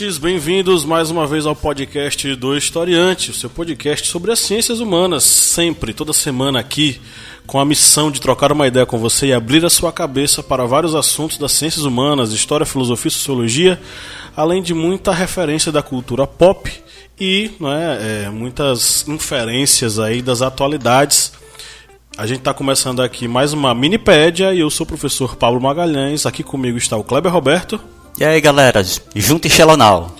Ouvintes, bem-vindos mais uma vez ao podcast do Historiante, o seu podcast sobre as ciências humanas, sempre, toda semana aqui, com a missão de trocar uma ideia com você e abrir a sua cabeça para vários assuntos das ciências humanas, história, filosofia e sociologia, além de muita referência da cultura pop e é, é, muitas inferências aí das atualidades. A gente está começando aqui mais uma minipédia e eu sou o professor Pablo Magalhães. Aqui comigo está o Kleber Roberto. E aí galera, junto em Xelonal.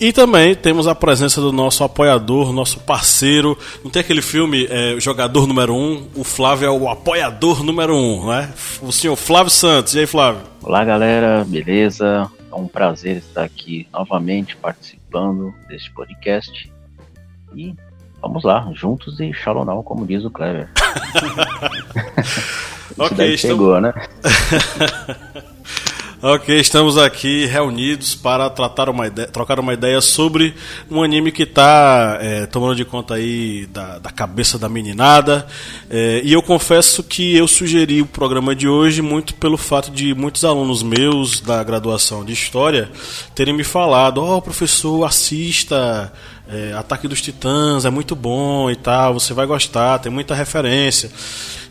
E também temos a presença do nosso apoiador, nosso parceiro. Não tem aquele filme é, Jogador Número 1? Um, o Flávio é o apoiador número 1, um, né? O senhor Flávio Santos. E aí, Flávio? Olá, galera, beleza? É um prazer estar aqui novamente participando deste podcast. E vamos lá, juntos e Xalonal, como diz o Clever. ok, chegou, né? Ok, estamos aqui reunidos para tratar uma ideia, trocar uma ideia sobre um anime que está é, tomando de conta aí da, da cabeça da meninada. É, e eu confesso que eu sugeri o programa de hoje muito pelo fato de muitos alunos meus da graduação de História terem me falado: Ó, oh, professor, assista é, Ataque dos Titãs, é muito bom e tal, você vai gostar, tem muita referência.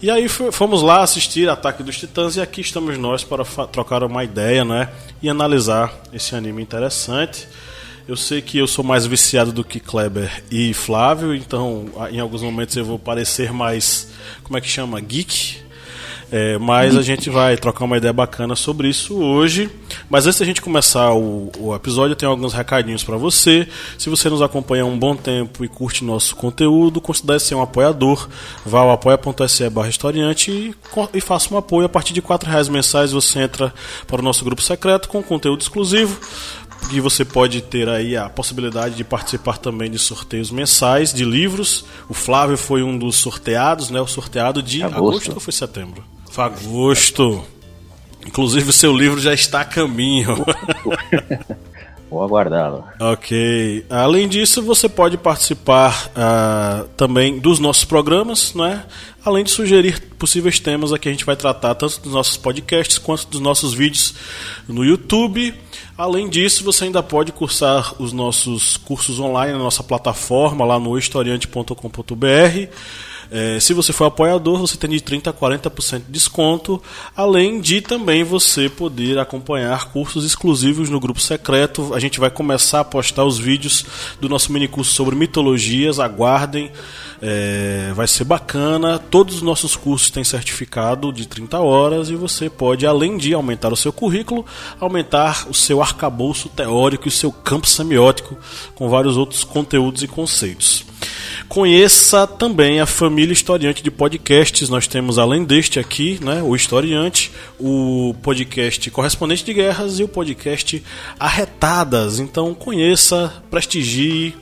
E aí fomos lá assistir Ataque dos Titãs e aqui estamos nós para trocar uma ideia né, e analisar esse anime interessante. Eu sei que eu sou mais viciado do que Kleber e Flávio, então em alguns momentos eu vou parecer mais, como é que chama? Geek. É, mas a gente vai trocar uma ideia bacana sobre isso hoje. Mas antes da gente começar o, o episódio, eu tenho alguns recadinhos para você. Se você nos acompanha há um bom tempo e curte nosso conteúdo, considere ser um apoiador. Vá ao apoia.se barra historiante e, e faça um apoio. A partir de R$ reais mensais você entra para o nosso grupo secreto com conteúdo exclusivo e você pode ter aí a possibilidade de participar também de sorteios mensais de livros. O Flávio foi um dos sorteados, né? O sorteado de agosto, agosto ou foi setembro? Agosto. Inclusive o seu livro já está a caminho. Vou aguardá-lo. Ok. Além disso, você pode participar uh, também dos nossos programas, não é? Além de sugerir possíveis temas aqui a gente vai tratar tanto dos nossos podcasts quanto dos nossos vídeos no YouTube. Além disso, você ainda pode cursar os nossos cursos online na nossa plataforma lá no historiante.com.br. É, se você for apoiador, você tem de 30% a 40% de desconto, além de também você poder acompanhar cursos exclusivos no grupo secreto. A gente vai começar a postar os vídeos do nosso mini curso sobre mitologias, aguardem. É, vai ser bacana. Todos os nossos cursos têm certificado de 30 horas e você pode, além de aumentar o seu currículo, aumentar o seu arcabouço teórico e o seu campo semiótico com vários outros conteúdos e conceitos. Conheça também a família historiante de podcasts. Nós temos, além deste aqui, né, o Historiante, o podcast Correspondente de Guerras e o podcast Arretadas. Então conheça, prestigie,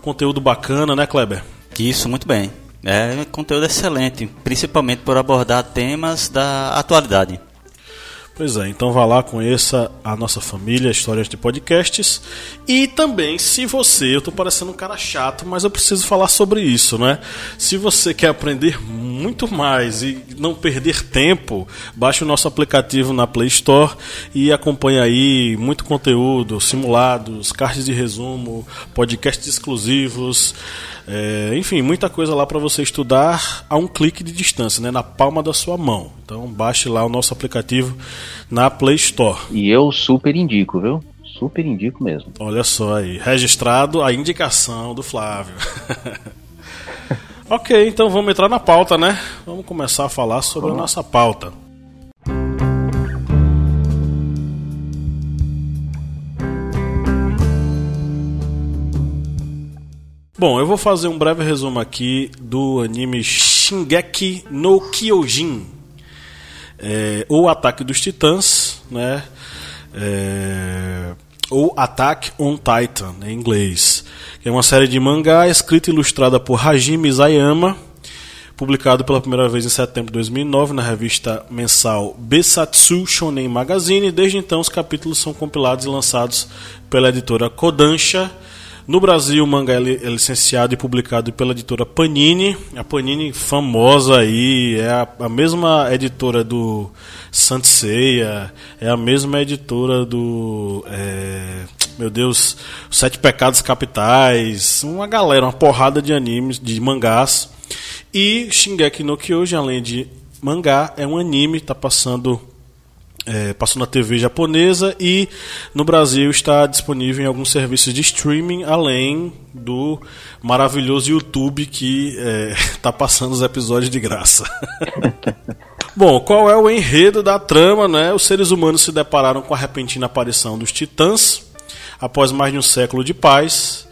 conteúdo bacana, né, Kleber? Isso, muito bem. É conteúdo excelente, principalmente por abordar temas da atualidade. Pois é, então vá lá, conheça a nossa família, histórias de podcasts. E também, se você, eu estou parecendo um cara chato, mas eu preciso falar sobre isso, né? Se você quer aprender muito mais e não perder tempo, baixe o nosso aplicativo na Play Store e acompanhe aí muito conteúdo, simulados, cards de resumo, podcasts exclusivos. É, enfim, muita coisa lá para você estudar a um clique de distância, né, na palma da sua mão. Então baixe lá o nosso aplicativo na Play Store. E eu super indico, viu? Super indico mesmo. Olha só aí, registrado a indicação do Flávio. ok, então vamos entrar na pauta, né? Vamos começar a falar sobre a nossa pauta. Bom, eu vou fazer um breve resumo aqui do anime Shingeki no Kyojin. é, ou Ataque dos Titãs, né? É, ou Attack on Titan, em inglês. É uma série de mangá escrita e ilustrada por Hajime Isayama, publicado pela primeira vez em setembro de 2009 na revista mensal Besatsu Shonen Magazine. Desde então, os capítulos são compilados e lançados pela editora Kodansha no Brasil, o mangá é licenciado e publicado pela editora Panini. A Panini famosa aí, é a, a mesma editora do Sanseia, é a mesma editora do. É, meu Deus, Sete Pecados Capitais, uma galera, uma porrada de animes, de mangás. E Shingeki no Kyojin, além de mangá, é um anime, está passando é, passou na TV japonesa e no Brasil está disponível em alguns serviços de streaming, além do maravilhoso YouTube que está é, passando os episódios de graça. Bom, qual é o enredo da trama? Né? Os seres humanos se depararam com a repentina aparição dos titãs após mais de um século de paz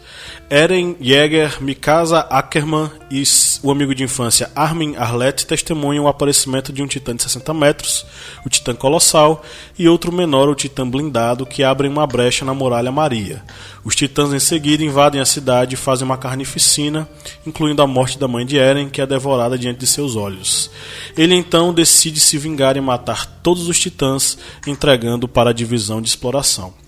Eren Jäger, Mikasa Ackerman e o amigo de infância Armin Arlett testemunham o aparecimento de um titã de 60 metros, o titã colossal, e outro menor, o titã blindado, que abrem uma brecha na muralha Maria. Os titãs em seguida invadem a cidade e fazem uma carnificina, incluindo a morte da mãe de Eren, que é devorada diante de seus olhos. Ele então decide se vingar e matar todos os titãs, entregando para a divisão de exploração.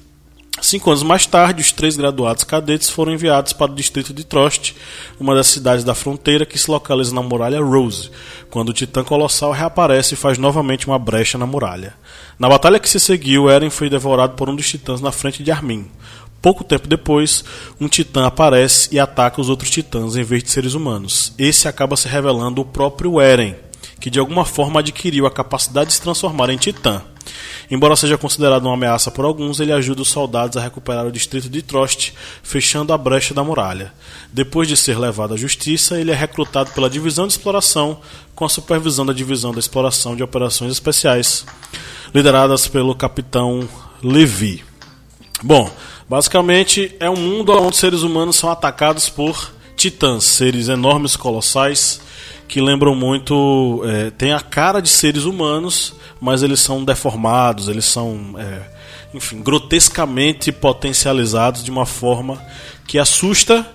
Cinco anos mais tarde, os três graduados cadetes foram enviados para o distrito de Trost, uma das cidades da fronteira que se localiza na muralha Rose, quando o Titã Colossal reaparece e faz novamente uma brecha na muralha. Na batalha que se seguiu, Eren foi devorado por um dos titãs na frente de Armin. Pouco tempo depois, um titã aparece e ataca os outros titãs em vez de seres humanos. Esse acaba se revelando o próprio Eren, que de alguma forma adquiriu a capacidade de se transformar em titã. Embora seja considerado uma ameaça por alguns, ele ajuda os soldados a recuperar o distrito de Trost, fechando a brecha da muralha. Depois de ser levado à justiça, ele é recrutado pela Divisão de Exploração, com a supervisão da Divisão de Exploração de Operações Especiais, lideradas pelo capitão Levi. Bom, basicamente é um mundo onde seres humanos são atacados por titãs, seres enormes, colossais, que lembram muito. É, tem a cara de seres humanos, mas eles são deformados, eles são, é, enfim, grotescamente potencializados de uma forma que assusta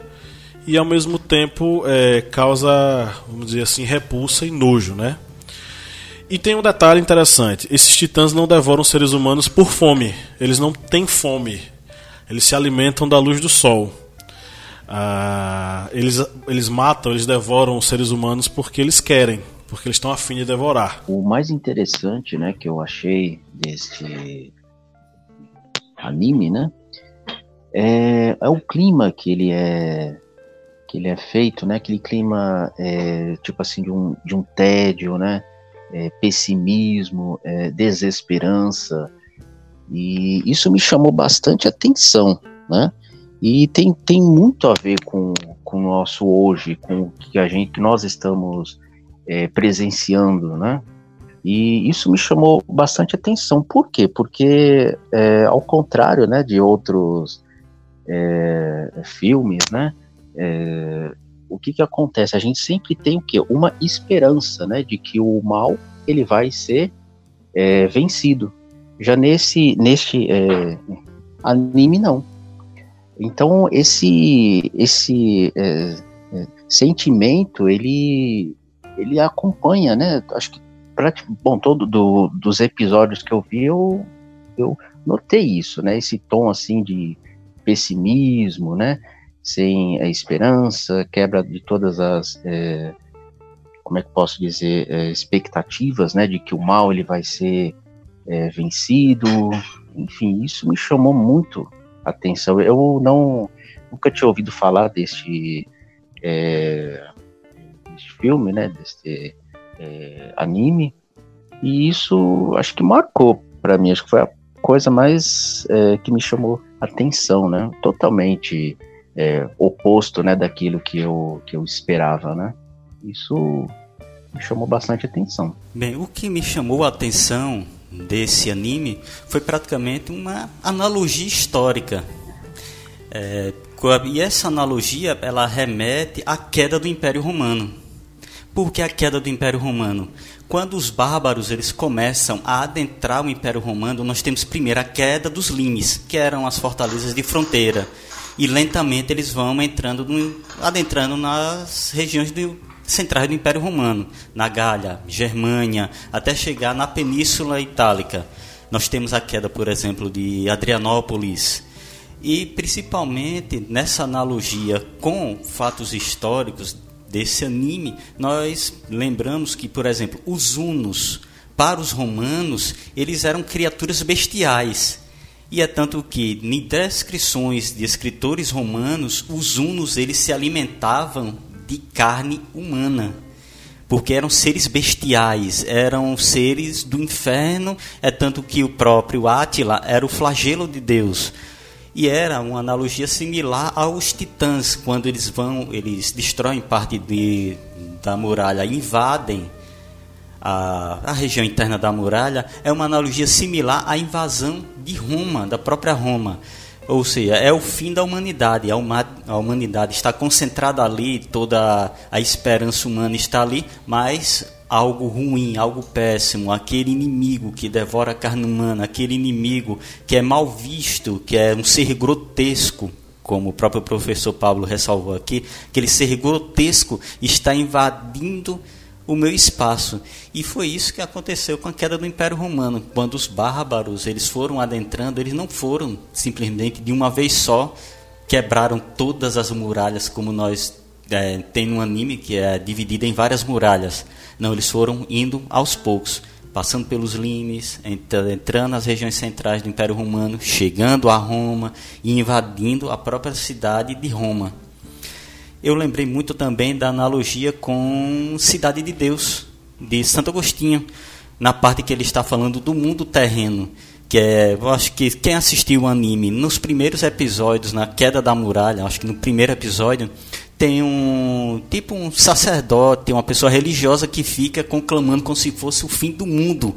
e ao mesmo tempo é, causa, vamos dizer assim, repulsa e nojo, né? E tem um detalhe interessante: esses titãs não devoram seres humanos por fome, eles não têm fome, eles se alimentam da luz do sol. Ah, eles, eles matam, eles devoram os seres humanos porque eles querem, porque eles estão afim de devorar. O mais interessante, né, que eu achei desse anime, né, é, é o clima que ele é que ele é feito, né, aquele clima é, tipo assim de um, de um tédio, né, é, pessimismo, é, desesperança e isso me chamou bastante atenção, né? E tem, tem muito a ver com, com o nosso hoje, com o que a gente nós estamos é, presenciando, né? E isso me chamou bastante atenção. Por quê? Porque, é, ao contrário né, de outros é, filmes, né, é, o que, que acontece? A gente sempre tem o quê? Uma esperança né, de que o mal ele vai ser é, vencido. Já nesse, neste é, anime, não. Então, esse, esse é, sentimento, ele ele acompanha, né? Acho que bom, todo do, dos episódios que eu vi, eu, eu notei isso, né? Esse tom assim de pessimismo, né? Sem a esperança, quebra de todas as é, como é que posso dizer é, expectativas, né? De que o mal ele vai ser é, vencido. Enfim, isso me chamou muito atenção. Eu não nunca tinha ouvido falar deste é, desse filme, né, desse é, anime, e isso acho que marcou para mim, acho que foi a coisa mais é, que me chamou atenção, né, totalmente é, oposto, né, daquilo que eu, que eu esperava, né, isso me chamou bastante atenção. Bem, o que me chamou a atenção desse anime foi praticamente uma analogia histórica. É, e essa analogia ela remete à queda do Império Romano. Por que a queda do Império Romano? Quando os bárbaros eles começam a adentrar o Império Romano, nós temos primeiro a queda dos limes, que eram as fortalezas de fronteira. E lentamente eles vão entrando no, adentrando nas regiões do, centrais do Império Romano, na Gália, Germânia, até chegar na Península Itálica. Nós temos a queda, por exemplo, de Adrianópolis. E principalmente nessa analogia com fatos históricos desse anime, nós lembramos que, por exemplo, os hunos, para os romanos, eles eram criaturas bestiais. E é tanto que, em descrições de escritores romanos, os hunos eles se alimentavam de carne humana. Porque eram seres bestiais, eram seres do inferno, é tanto que o próprio Átila era o flagelo de Deus e era uma analogia similar aos titãs quando eles vão eles destroem parte de, da muralha invadem a, a região interna da muralha é uma analogia similar à invasão de Roma da própria Roma ou seja é o fim da humanidade. A, uma, a humanidade está concentrada ali toda a esperança humana está ali mas algo ruim, algo péssimo, aquele inimigo que devora a carne humana, aquele inimigo que é mal visto, que é um ser grotesco, como o próprio professor Pablo ressalvou aqui, aquele ser grotesco está invadindo o meu espaço. E foi isso que aconteceu com a queda do Império Romano. Quando os bárbaros eles foram adentrando, eles não foram simplesmente de uma vez só quebraram todas as muralhas como nós é, tem um anime que é dividido em várias muralhas. Não, eles foram indo aos poucos, passando pelos limes, entrando nas regiões centrais do Império Romano, chegando a Roma e invadindo a própria cidade de Roma. Eu lembrei muito também da analogia com Cidade de Deus, de Santo Agostinho, na parte que ele está falando do mundo terreno que é, eu acho que quem assistiu o anime nos primeiros episódios, na queda da muralha, acho que no primeiro episódio, tem um tipo um sacerdote, uma pessoa religiosa que fica conclamando como se fosse o fim do mundo.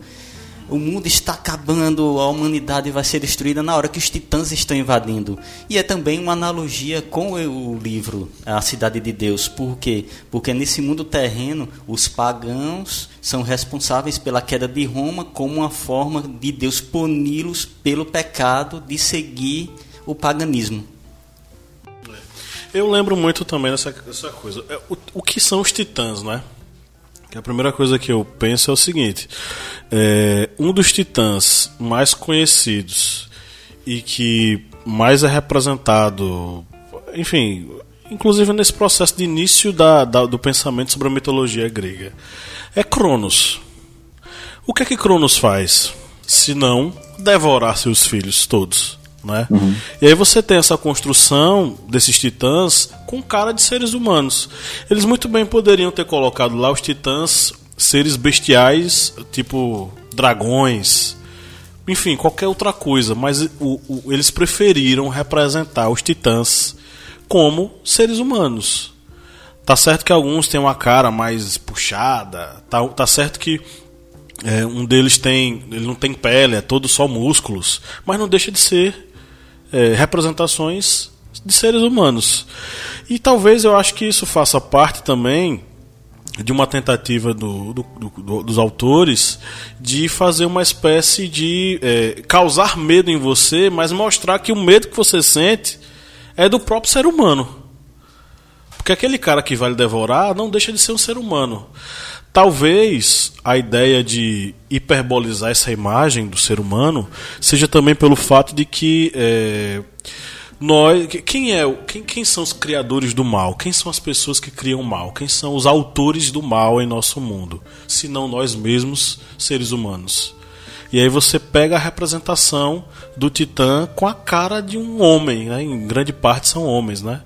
O mundo está acabando, a humanidade vai ser destruída na hora que os titãs estão invadindo. E é também uma analogia com o livro A Cidade de Deus. Por quê? Porque nesse mundo terreno, os pagãos são responsáveis pela queda de Roma como uma forma de Deus puni-los pelo pecado de seguir o paganismo. Eu lembro muito também dessa, dessa coisa. É, o, o que são os titãs, né? Que a primeira coisa que eu penso é o seguinte: é, um dos titãs mais conhecidos e que mais é representado, enfim, inclusive nesse processo de início da, da, do pensamento sobre a mitologia grega, é Cronos. O que é que Cronos faz? Se não devorar seus filhos todos. Né? Uhum. E aí você tem essa construção desses titãs com cara de seres humanos. Eles muito bem poderiam ter colocado lá os titãs seres bestiais, tipo dragões, enfim, qualquer outra coisa, mas o, o, eles preferiram representar os titãs como seres humanos. Tá certo que alguns têm uma cara mais puxada, tá, tá certo que é, um deles tem, ele não tem pele, é todo só músculos, mas não deixa de ser é, representações de seres humanos. E talvez eu acho que isso faça parte também de uma tentativa do, do, do, dos autores de fazer uma espécie de é, causar medo em você, mas mostrar que o medo que você sente é do próprio ser humano. Porque aquele cara que vai lhe devorar não deixa de ser um ser humano. Talvez a ideia de hiperbolizar essa imagem do ser humano seja também pelo fato de que é, nós, quem é, quem, quem são os criadores do mal? Quem são as pessoas que criam o mal? Quem são os autores do mal em nosso mundo? Se não nós mesmos, seres humanos. E aí você pega a representação do Titã com a cara de um homem, né? em grande parte são homens, né?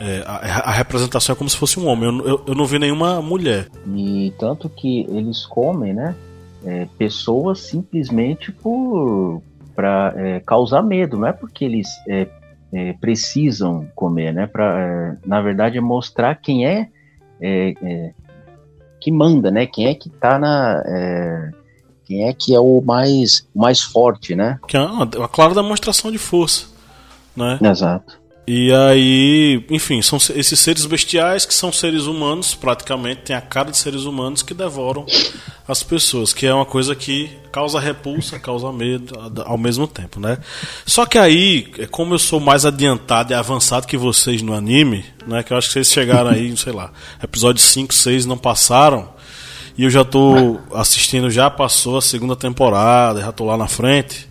É, a, a, representação é como se fosse um homem. Eu, eu, eu, não vi nenhuma mulher. E tanto que eles comem, né? É, pessoas simplesmente por para é, causar medo, não é porque eles é, é, precisam comer, né? Pra, é, na verdade é mostrar quem é, que manda, né? Quem é que tá na quem é que é o mais mais forte, né? Que é uma, uma clara demonstração de força, né? Exato. E aí, enfim, são esses seres bestiais que são seres humanos, praticamente, têm a cara de seres humanos que devoram as pessoas, que é uma coisa que causa repulsa, causa medo ao mesmo tempo, né? Só que aí, é como eu sou mais adiantado e avançado que vocês no anime, né? Que eu acho que vocês chegaram aí, sei lá, episódio 5, 6 não passaram, e eu já tô assistindo, já passou a segunda temporada, já tô lá na frente.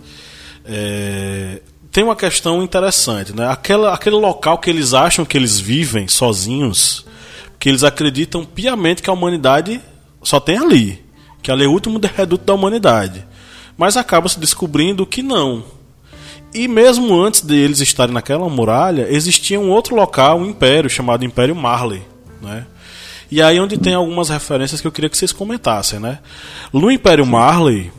É, tem uma questão interessante, né? Aquela, aquele local que eles acham que eles vivem sozinhos, que eles acreditam piamente que a humanidade só tem ali, que ali é o último reduto da humanidade. Mas acaba se descobrindo que não. E mesmo antes deles estarem naquela muralha, existia um outro local, um império chamado Império Marley, né? E aí onde tem algumas referências que eu queria que vocês comentassem, né? No Império Marley,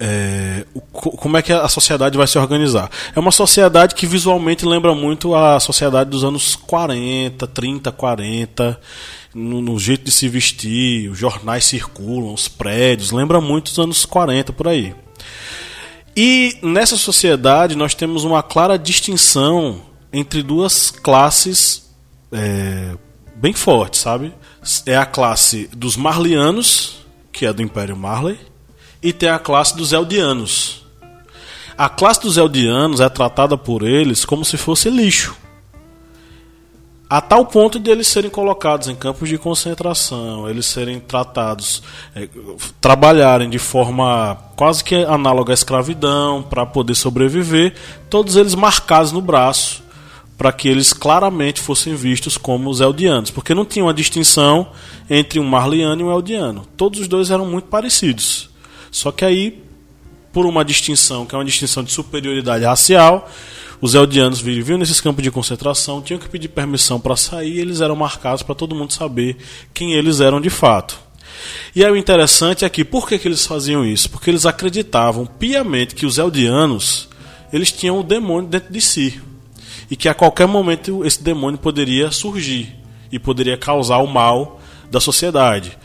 é, como é que a sociedade vai se organizar. É uma sociedade que visualmente lembra muito a sociedade dos anos 40, 30, 40, no, no jeito de se vestir, os jornais circulam, os prédios, lembra muito os anos 40 por aí. E nessa sociedade nós temos uma clara distinção entre duas classes é, bem fortes, sabe? É a classe dos Marlianos, que é do Império Marley, e tem a classe dos Eldianos. A classe dos Eldianos é tratada por eles como se fosse lixo. A tal ponto de eles serem colocados em campos de concentração, eles serem tratados, é, trabalharem de forma quase que análoga à escravidão para poder sobreviver, todos eles marcados no braço para que eles claramente fossem vistos como os Eldianos, porque não tinha uma distinção entre um Marliano e um Eldiano. Todos os dois eram muito parecidos. Só que aí, por uma distinção, que é uma distinção de superioridade racial, os eldianos viviam nesses campos de concentração, tinham que pedir permissão para sair e eles eram marcados para todo mundo saber quem eles eram de fato. E aí o interessante é que, por que, que eles faziam isso? Porque eles acreditavam piamente que os eldianos eles tinham o demônio dentro de si. E que a qualquer momento esse demônio poderia surgir e poderia causar o mal da sociedade.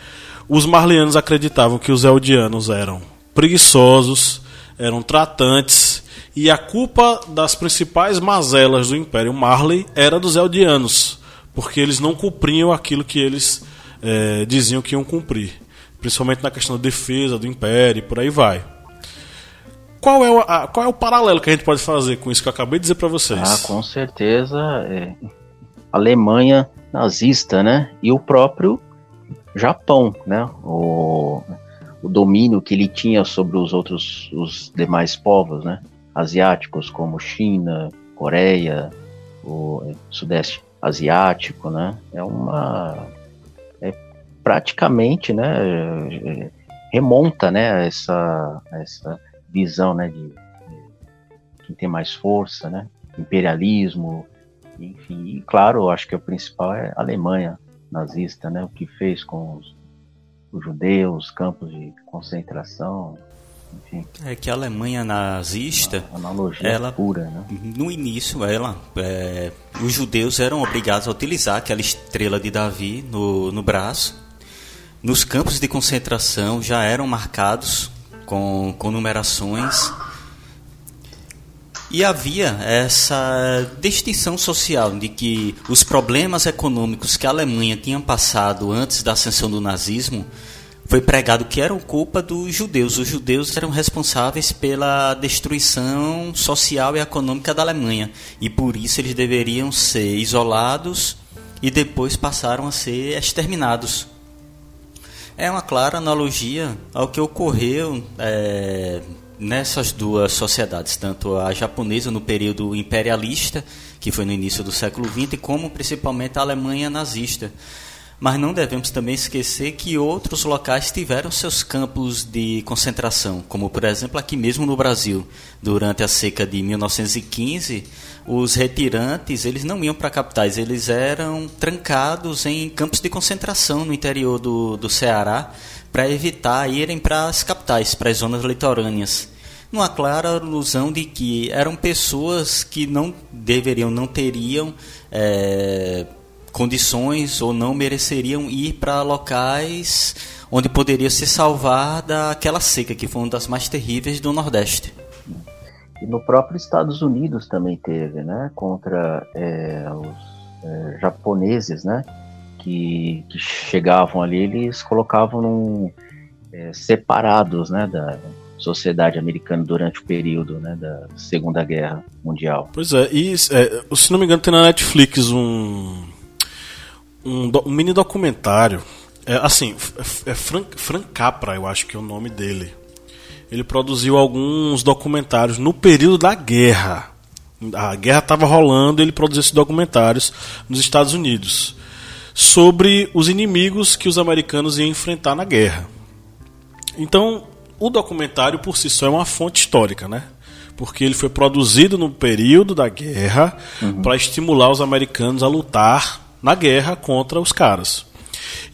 Os marlianos acreditavam que os eldianos eram preguiçosos, eram tratantes, e a culpa das principais mazelas do Império Marley era dos eldianos, porque eles não cumpriam aquilo que eles é, diziam que iam cumprir, principalmente na questão da defesa do Império e por aí vai. Qual é, o, a, qual é o paralelo que a gente pode fazer com isso que eu acabei de dizer para vocês? Ah, com certeza, é, Alemanha nazista, né? E o próprio Japão, né? O, o domínio que ele tinha sobre os outros, os demais povos, né? Asiáticos como China, Coreia, o Sudeste Asiático, né? É uma é praticamente, né? Remonta, né? Essa essa visão, né? De, de quem tem mais força, né? Imperialismo, enfim. E claro, acho que o principal é a Alemanha, nazista, né? O que fez com os, os judeus, campos de concentração, enfim. É que a Alemanha nazista, analogia ela, pura, né? No início, ela, é, os judeus eram obrigados a utilizar aquela estrela de Davi no, no braço. Nos campos de concentração já eram marcados com, com numerações e havia essa distinção social de que os problemas econômicos que a Alemanha tinha passado antes da ascensão do nazismo foi pregado que eram culpa dos judeus. Os judeus eram responsáveis pela destruição social e econômica da Alemanha e por isso eles deveriam ser isolados e depois passaram a ser exterminados. É uma clara analogia ao que ocorreu é, nessas duas sociedades, tanto a japonesa no período imperialista, que foi no início do século XX, como principalmente a Alemanha nazista. Mas não devemos também esquecer que outros locais tiveram seus campos de concentração, como por exemplo aqui mesmo no Brasil. Durante a seca de 1915, os retirantes eles não iam para capitais, eles eram trancados em campos de concentração no interior do, do Ceará, para evitar irem para as capitais, para as zonas litorâneas. Numa clara alusão de que eram pessoas que não deveriam, não teriam é, condições ou não mereceriam ir para locais onde poderia se salvar daquela seca, que foi uma das mais terríveis do Nordeste. E no próprio Estados Unidos também teve, né? Contra é, os é, japoneses, né? Que, que, chegavam ali, eles colocavam num, é, separados, né? Da sociedade americana durante o período né, da Segunda Guerra Mundial. Pois é, e é, se não me engano tem na Netflix um, um, um mini documentário, é, assim, é Frank, Frank Capra, eu acho que é o nome dele ele produziu alguns documentários no período da guerra. A guerra estava rolando e ele produziu esses documentários nos Estados Unidos sobre os inimigos que os americanos iam enfrentar na guerra. Então, o documentário por si só é uma fonte histórica, né? Porque ele foi produzido no período da guerra uhum. para estimular os americanos a lutar na guerra contra os caras.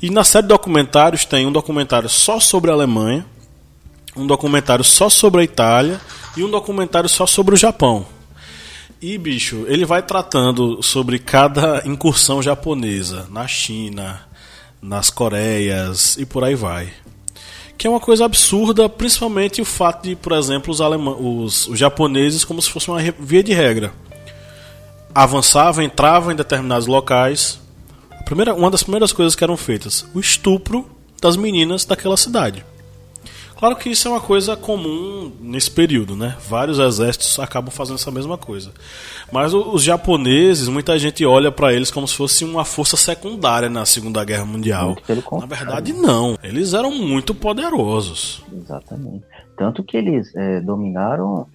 E na série de documentários tem um documentário só sobre a Alemanha, um documentário só sobre a Itália e um documentário só sobre o Japão. E, bicho, ele vai tratando sobre cada incursão japonesa na China, nas Coreias e por aí vai. Que é uma coisa absurda, principalmente o fato de, por exemplo, os, os, os japoneses, como se fosse uma via de regra, avançavam, entravam em determinados locais. Primeira, uma das primeiras coisas que eram feitas, o estupro das meninas daquela cidade. Claro que isso é uma coisa comum nesse período, né? Vários exércitos acabam fazendo essa mesma coisa. Mas os japoneses, muita gente olha para eles como se fosse uma força secundária na Segunda Guerra Mundial. Na verdade, não. Eles eram muito poderosos. Exatamente. Tanto que eles é, dominaram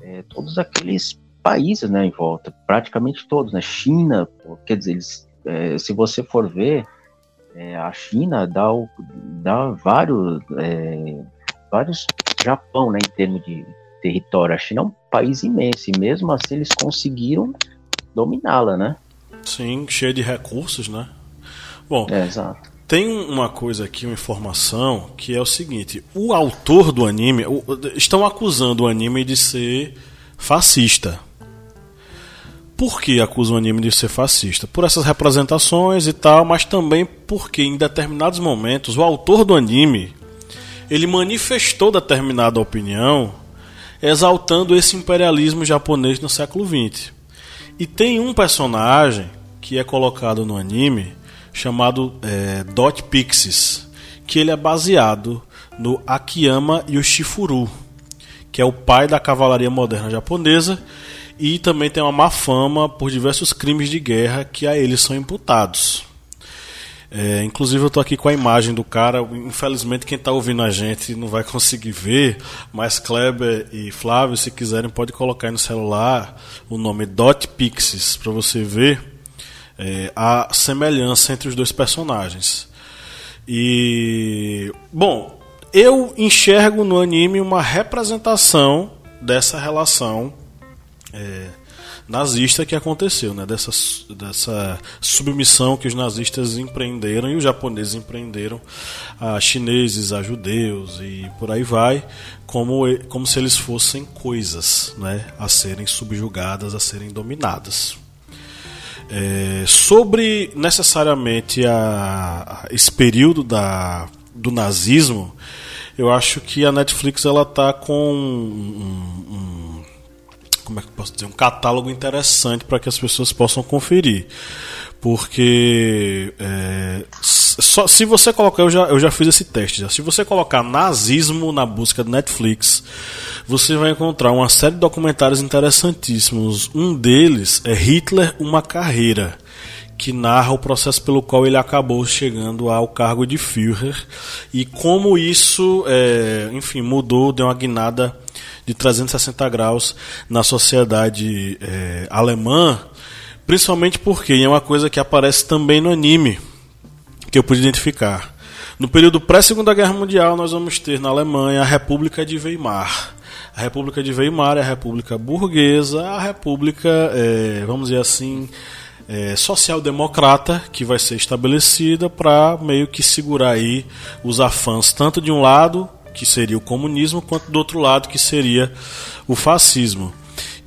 é, todos aqueles países né, em volta, praticamente todos, né? China, quer dizer, eles, é, se você for ver, é, a China dá, dá vários é, vários Japão, né, em termos de território. A China é um país imenso e mesmo assim eles conseguiram dominá-la, né? Sim, cheio de recursos, né? Bom, é, exato. Tem uma coisa aqui, uma informação, que é o seguinte: o autor do anime. Estão acusando o anime de ser fascista. Por que acusam o anime de ser fascista? Por essas representações e tal, mas também porque em determinados momentos o autor do anime ele manifestou determinada opinião exaltando esse imperialismo japonês no século XX. E tem um personagem que é colocado no anime chamado é, Dot Pixies, que ele é baseado no Akiyama Yoshifuru, que é o pai da cavalaria moderna japonesa e também tem uma má fama por diversos crimes de guerra que a eles são imputados. É, inclusive eu estou aqui com a imagem do cara. Infelizmente quem está ouvindo a gente não vai conseguir ver, mas Kleber e Flávio, se quiserem, pode colocar aí no celular o nome Dot Pixies para você ver é, a semelhança entre os dois personagens. E bom, eu enxergo no anime uma representação dessa relação. É, nazista que aconteceu, né? dessa, dessa submissão que os nazistas empreenderam e os japoneses empreenderam a chineses, a judeus e por aí vai, como, como se eles fossem coisas né? a serem subjugadas, a serem dominadas. É, sobre necessariamente a, a, esse período da, do nazismo, eu acho que a Netflix ela está com um, um como é que posso dizer, um catálogo interessante para que as pessoas possam conferir. Porque é, só, se você colocar, eu já, eu já fiz esse teste, já, se você colocar nazismo na busca do Netflix, você vai encontrar uma série de documentários interessantíssimos. Um deles é Hitler, uma carreira, que narra o processo pelo qual ele acabou chegando ao cargo de Führer e como isso, é, enfim, mudou, deu uma guinada de 360 graus na sociedade é, alemã, principalmente porque é uma coisa que aparece também no anime, que eu pude identificar. No período pré-Segunda Guerra Mundial, nós vamos ter na Alemanha a República de Weimar. A República de Weimar é a República burguesa, a República, é, vamos dizer assim, é, social-democrata que vai ser estabelecida para meio que segurar aí os afãs tanto de um lado que seria o comunismo, quanto do outro lado, que seria o fascismo.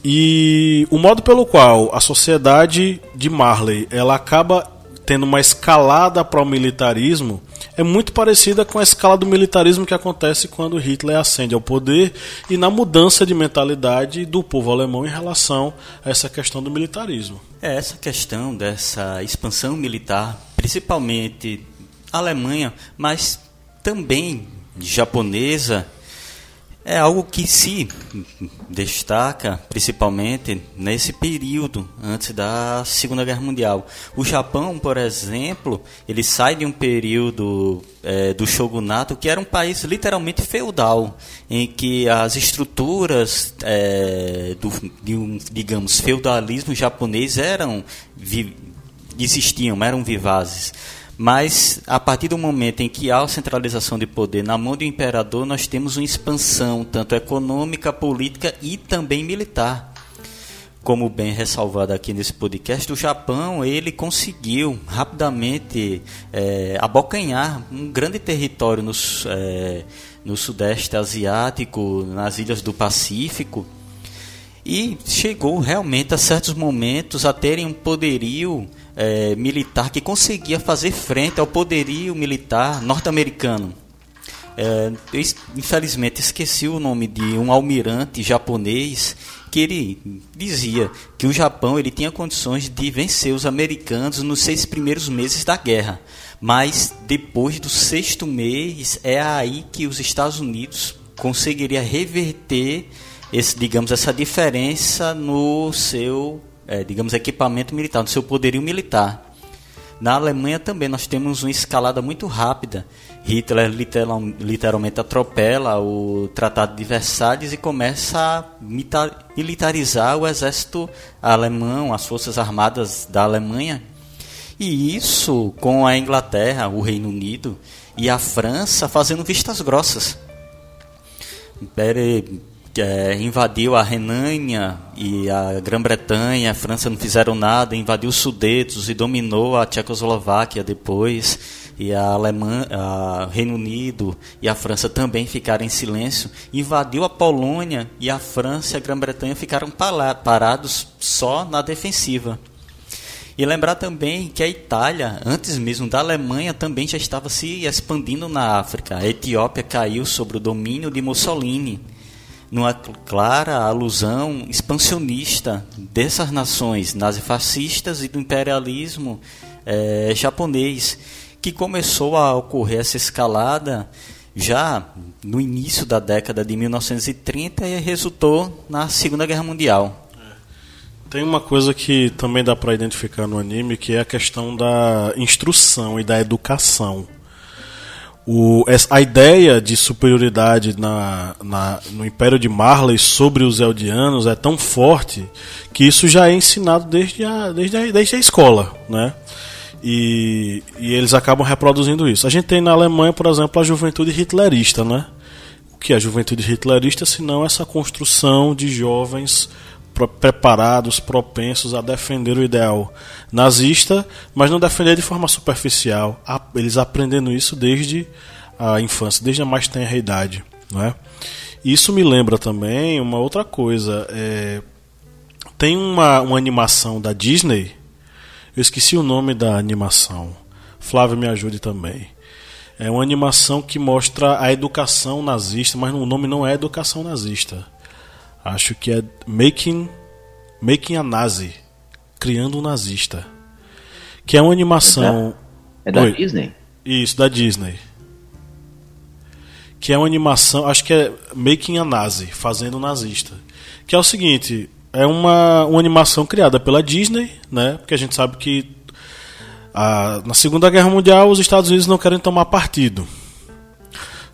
E o modo pelo qual a sociedade de Marley ela acaba tendo uma escalada para o militarismo é muito parecida com a escala do militarismo que acontece quando Hitler ascende ao poder e na mudança de mentalidade do povo alemão em relação a essa questão do militarismo. É essa questão dessa expansão militar, principalmente Alemanha, mas também japonesa, é algo que se destaca principalmente nesse período antes da Segunda Guerra Mundial. O Japão, por exemplo, ele sai de um período é, do shogunato que era um país literalmente feudal, em que as estruturas é, do, de um, digamos, feudalismo japonês eram existiam, eram vivazes. Mas a partir do momento em que há centralização de poder na mão do imperador, nós temos uma expansão tanto econômica, política e também militar. Como bem ressalvado aqui nesse podcast, o Japão ele conseguiu rapidamente é, abocanhar um grande território nos, é, no sudeste asiático, nas ilhas do Pacífico, e chegou realmente a certos momentos a terem um poderio é, militar que conseguia fazer frente ao poderio militar norte-americano. É, eu, infelizmente esqueci o nome de um almirante japonês que ele dizia que o Japão ele tinha condições de vencer os americanos nos seis primeiros meses da guerra, mas depois do sexto mês é aí que os Estados Unidos conseguiria reverter esse, digamos, essa diferença no seu é, digamos, equipamento militar, no seu poderio militar. Na Alemanha também nós temos uma escalada muito rápida. Hitler literal, literalmente atropela o Tratado de Versalhes e começa a militarizar o exército alemão, as forças armadas da Alemanha. E isso com a Inglaterra, o Reino Unido e a França fazendo vistas grossas é, invadiu a Renânia e a Grã-Bretanha, a França não fizeram nada, invadiu os Sudetos e dominou a Tchecoslováquia depois, e a Alemanha, a Reino Unido e a França também ficaram em silêncio, invadiu a Polônia e a França e a Grã-Bretanha ficaram parados só na defensiva. E lembrar também que a Itália, antes mesmo da Alemanha, também já estava se expandindo na África. A Etiópia caiu sob o domínio de Mussolini numa clara alusão expansionista dessas nações nazifascistas e do imperialismo é, japonês, que começou a ocorrer essa escalada já no início da década de 1930 e resultou na Segunda Guerra Mundial. Tem uma coisa que também dá para identificar no anime, que é a questão da instrução e da educação. O, a ideia de superioridade na, na, no Império de Marley sobre os Eldianos é tão forte que isso já é ensinado desde a, desde a, desde a escola, né? E, e eles acabam reproduzindo isso. A gente tem na Alemanha, por exemplo, a juventude hitlerista, né? O que é a juventude hitlerista, senão essa construção de jovens preparados, propensos a defender o ideal nazista, mas não defender de forma superficial. Eles aprendendo isso desde a infância, desde a mais tenra idade. Né? Isso me lembra também uma outra coisa. É, tem uma, uma animação da Disney, eu esqueci o nome da animação. Flávio me ajude também. É uma animação que mostra a educação nazista, mas o nome não é educação nazista. Acho que é Making, Making a Nazi Criando um Nazista. Que é uma animação. É da, é da Disney? Isso, da Disney. Que é uma animação, acho que é Making a Nazi Fazendo um Nazista. Que é o seguinte: é uma, uma animação criada pela Disney, né? Porque a gente sabe que a, na Segunda Guerra Mundial os Estados Unidos não querem tomar partido.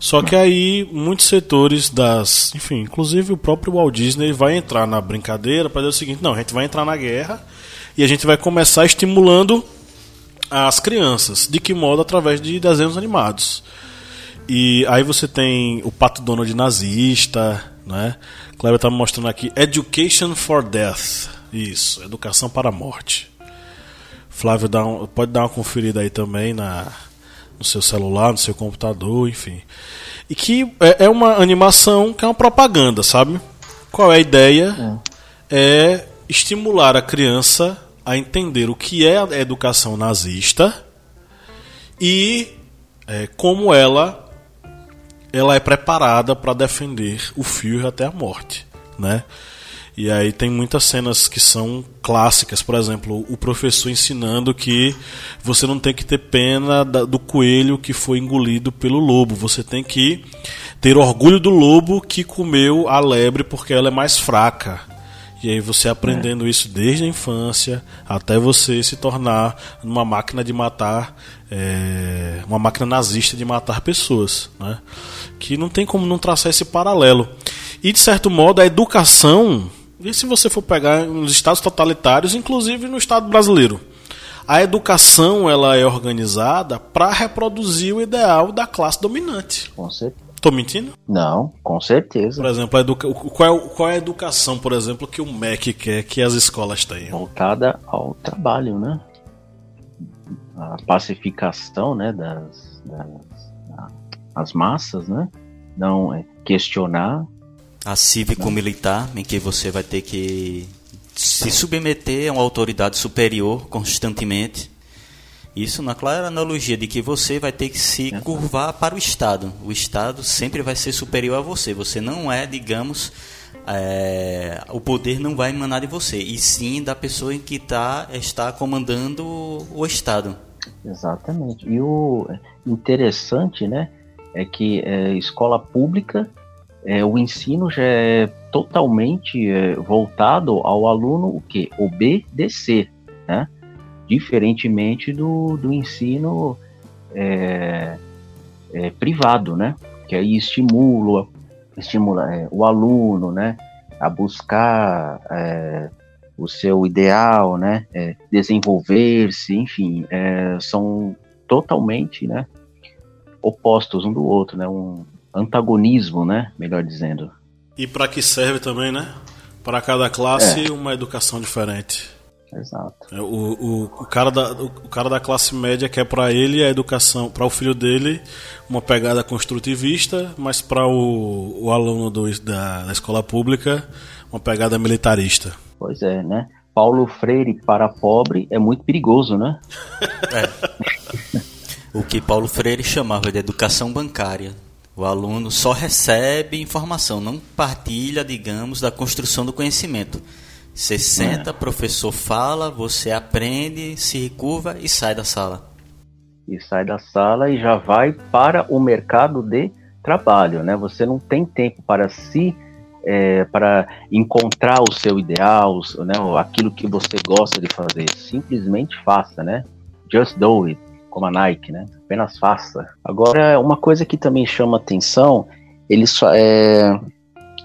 Só que aí muitos setores das, enfim, inclusive o próprio Walt Disney vai entrar na brincadeira para dizer o seguinte: não, a gente vai entrar na guerra e a gente vai começar estimulando as crianças. De que modo? Através de desenhos animados. E aí você tem o Pato Donald nazista, né? Cleber está mostrando aqui Education for Death. Isso, educação para a morte. Flávio dá um, pode dar uma conferida aí também na no seu celular, no seu computador, enfim. E que é, é uma animação que é uma propaganda, sabe? Qual é a ideia? É, é estimular a criança a entender o que é a educação nazista e é, como ela ela é preparada para defender o fio até a morte, né? E aí tem muitas cenas que são clássicas, por exemplo, o professor ensinando que você não tem que ter pena do coelho que foi engolido pelo lobo, você tem que ter orgulho do lobo que comeu a lebre porque ela é mais fraca. E aí você aprendendo é. isso desde a infância até você se tornar uma máquina de matar, é, uma máquina nazista de matar pessoas, né? Que não tem como não traçar esse paralelo. E de certo modo a educação, e se você for pegar nos estados totalitários, inclusive no estado brasileiro, a educação ela é organizada para reproduzir o ideal da classe dominante. Com certeza. Tô mentindo? Não, com certeza. Por exemplo, educa... qual, é, qual é a educação, por exemplo, que o MEC quer que as escolas tenham? Voltada ao trabalho, né? A pacificação, né, das, das as massas, né? Não é questionar. A cívico-militar, em que você vai ter que se submeter a uma autoridade superior constantemente isso na clara analogia de que você vai ter que se curvar para o Estado. O Estado sempre vai ser superior a você. Você não é, digamos, é, o poder não vai emanar de você, e sim da pessoa em que tá, está comandando o Estado. Exatamente. E o interessante, né, é que é, escola pública, é, o ensino já é totalmente é, voltado ao aluno o que obedecer, né? diferentemente do, do ensino é, é, privado, né? Que aí estimula, estimula é, o aluno, né? A buscar é, o seu ideal, né? Desenvolver-se, enfim, são totalmente, né? Opostos um do outro, né? Um antagonismo, né? Melhor dizendo. E para que serve também, né? Para cada classe, uma educação diferente. Exato. É, o, o, o, cara da, o, cara da classe média quer para ele a educação, para o filho dele, uma pegada construtivista, mas para o, o aluno do, da, da escola pública, uma pegada militarista. Pois é, né? Paulo Freire para pobre é muito perigoso, né? É. O que Paulo Freire chamava de educação bancária. O aluno só recebe informação, não partilha, digamos, da construção do conhecimento. Você senta, é. professor fala, você aprende, se curva e sai da sala. E sai da sala e já vai para o mercado de trabalho, né? Você não tem tempo para se é, para encontrar o seu ideal, né? Aquilo que você gosta de fazer. Simplesmente faça, né? Just do it, como a Nike, né? Apenas faça. Agora, uma coisa que também chama atenção, ele só é,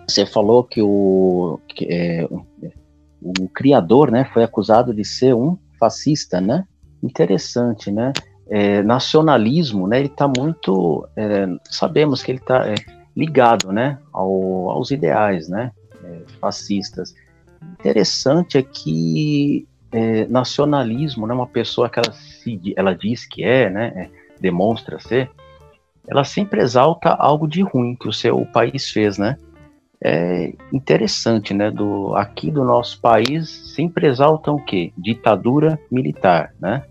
você falou que o que, é, o criador, né, foi acusado de ser um fascista, né? Interessante, né? É, nacionalismo, né? Ele está muito, é, sabemos que ele está é, ligado, né, ao, aos ideais, né, é, fascistas. Interessante é que é, nacionalismo, né, uma pessoa que ela, se, ela diz que é, né, demonstra ser, ela sempre exalta algo de ruim que o seu país fez, né? é interessante, né? Do, aqui do nosso país sempre exaltam o quê? Ditadura militar, né?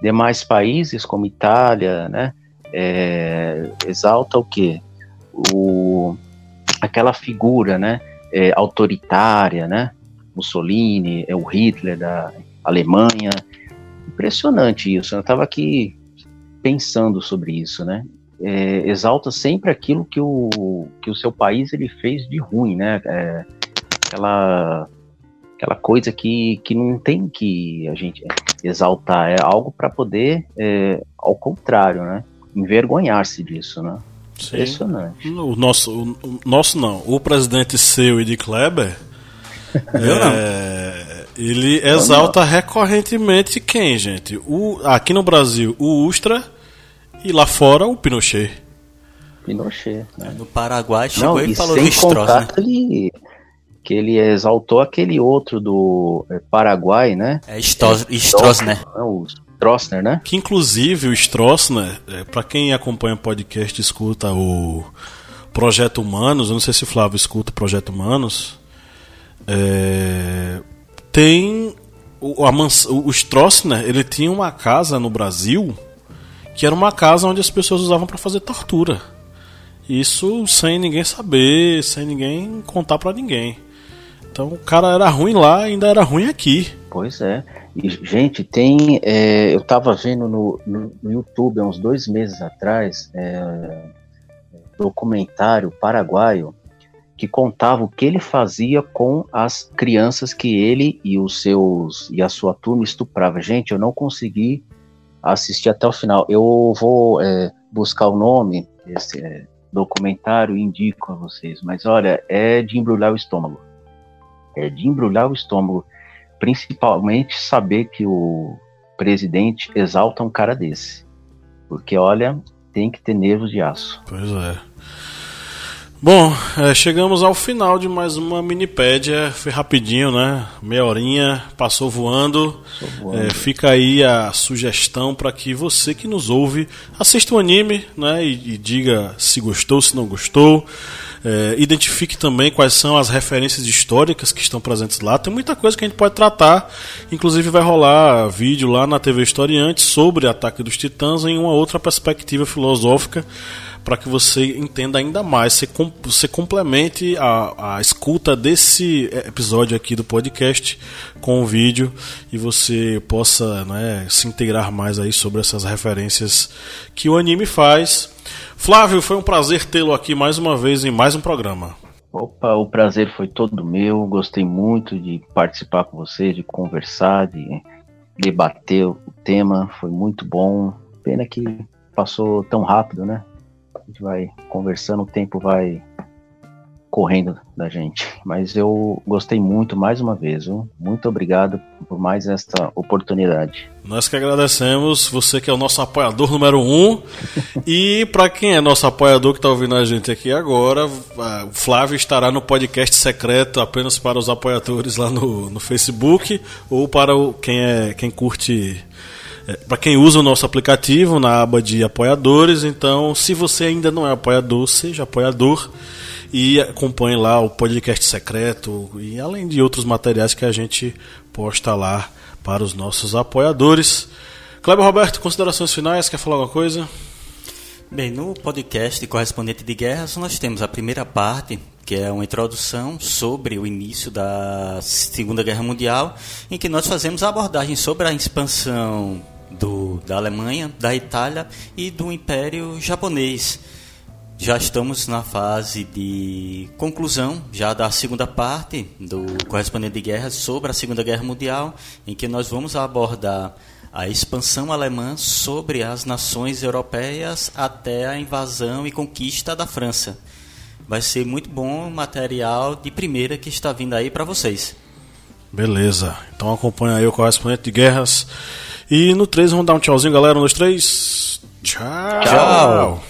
Demais países, como Itália, né? É, exalta o quê? O, aquela figura, né? É, autoritária, né? Mussolini, é o Hitler da Alemanha. Impressionante isso. Eu estava aqui pensando sobre isso, né? é, exalta sempre aquilo que o, que o seu país ele fez de ruim, né? É, aquela, aquela coisa que, que não tem que a gente exaltar, é algo para poder, é, ao contrário, né? Envergonhar-se disso, né? Sim. Impressionante. O nosso, o, nosso não, o presidente seu e de Kleber, Eu não. É, ele exalta recorrentemente quem, gente? O, aqui no Brasil, o Ustra e lá fora, o Pinochet. Pinochet. Né? No Paraguai chegou Não, e, e falou do Stross, né? Ele, que ele exaltou aquele outro do é, Paraguai, né? É Stroessner. É, o Stroessner, né? Que inclusive o Stroessner, é, para quem acompanha o podcast escuta o Projeto Humanos, eu não sei se o Flávio escuta o Projeto Humanos, é, tem o, a o Stroessner, ele tinha uma casa no Brasil que era uma casa onde as pessoas usavam para fazer tortura. Isso sem ninguém saber, sem ninguém contar para ninguém. Então o cara era ruim lá ainda era ruim aqui. Pois é. E, gente, tem. É, eu tava vendo no, no, no, YouTube há uns dois meses atrás é, documentário paraguaio que contava o que ele fazia com as crianças que ele e os seus e a sua turma estuprava. Gente, eu não consegui assistir até o final. Eu vou é, buscar o nome desse é, documentário e indico a vocês. Mas olha, é de embrulhar o estômago. É de embrulhar o estômago. Principalmente saber que o presidente exalta um cara desse. Porque olha, tem que ter nervos de aço. Pois é. Bom, é, chegamos ao final de mais uma minipédia. Foi rapidinho, né? Meia horinha, passou voando. voando. É, fica aí a sugestão para que você que nos ouve assista o anime né? E, e diga se gostou, se não gostou. É, identifique também quais são as referências históricas que estão presentes lá. Tem muita coisa que a gente pode tratar. Inclusive vai rolar vídeo lá na TV Historiante sobre Ataque dos Titãs em uma outra perspectiva filosófica para que você entenda ainda mais, você, com, você complemente a, a escuta desse episódio aqui do podcast com o vídeo e você possa né, se integrar mais aí sobre essas referências que o anime faz. Flávio, foi um prazer tê-lo aqui mais uma vez em mais um programa. Opa, o prazer foi todo meu. Gostei muito de participar com você, de conversar, de debater o tema. Foi muito bom. Pena que passou tão rápido, né? A gente vai conversando, o tempo vai correndo da gente. Mas eu gostei muito mais uma vez, viu? Muito obrigado por mais esta oportunidade. Nós que agradecemos, você que é o nosso apoiador número um. e para quem é nosso apoiador que está ouvindo a gente aqui agora, o Flávio estará no podcast secreto apenas para os apoiadores lá no, no Facebook ou para o, quem, é, quem curte é, para quem usa o nosso aplicativo na aba de apoiadores, então se você ainda não é apoiador, seja apoiador e acompanhe lá o podcast secreto e além de outros materiais que a gente posta lá para os nossos apoiadores. Kleber Roberto, considerações finais, quer falar alguma coisa? Bem, no podcast Correspondente de Guerras nós temos a primeira parte, que é uma introdução sobre o início da Segunda Guerra Mundial, em que nós fazemos a abordagem sobre a expansão do, da Alemanha, da Itália e do Império Japonês. Já estamos na fase de conclusão já da segunda parte do correspondente de guerra sobre a Segunda Guerra Mundial, em que nós vamos abordar a expansão alemã sobre as nações europeias até a invasão e conquista da França. Vai ser muito bom material de primeira que está vindo aí para vocês. Beleza. Então acompanha aí o correspondente de guerras. E no 3 vamos dar um tchauzinho, galera. Um, dois, três. Tchau. Tchau.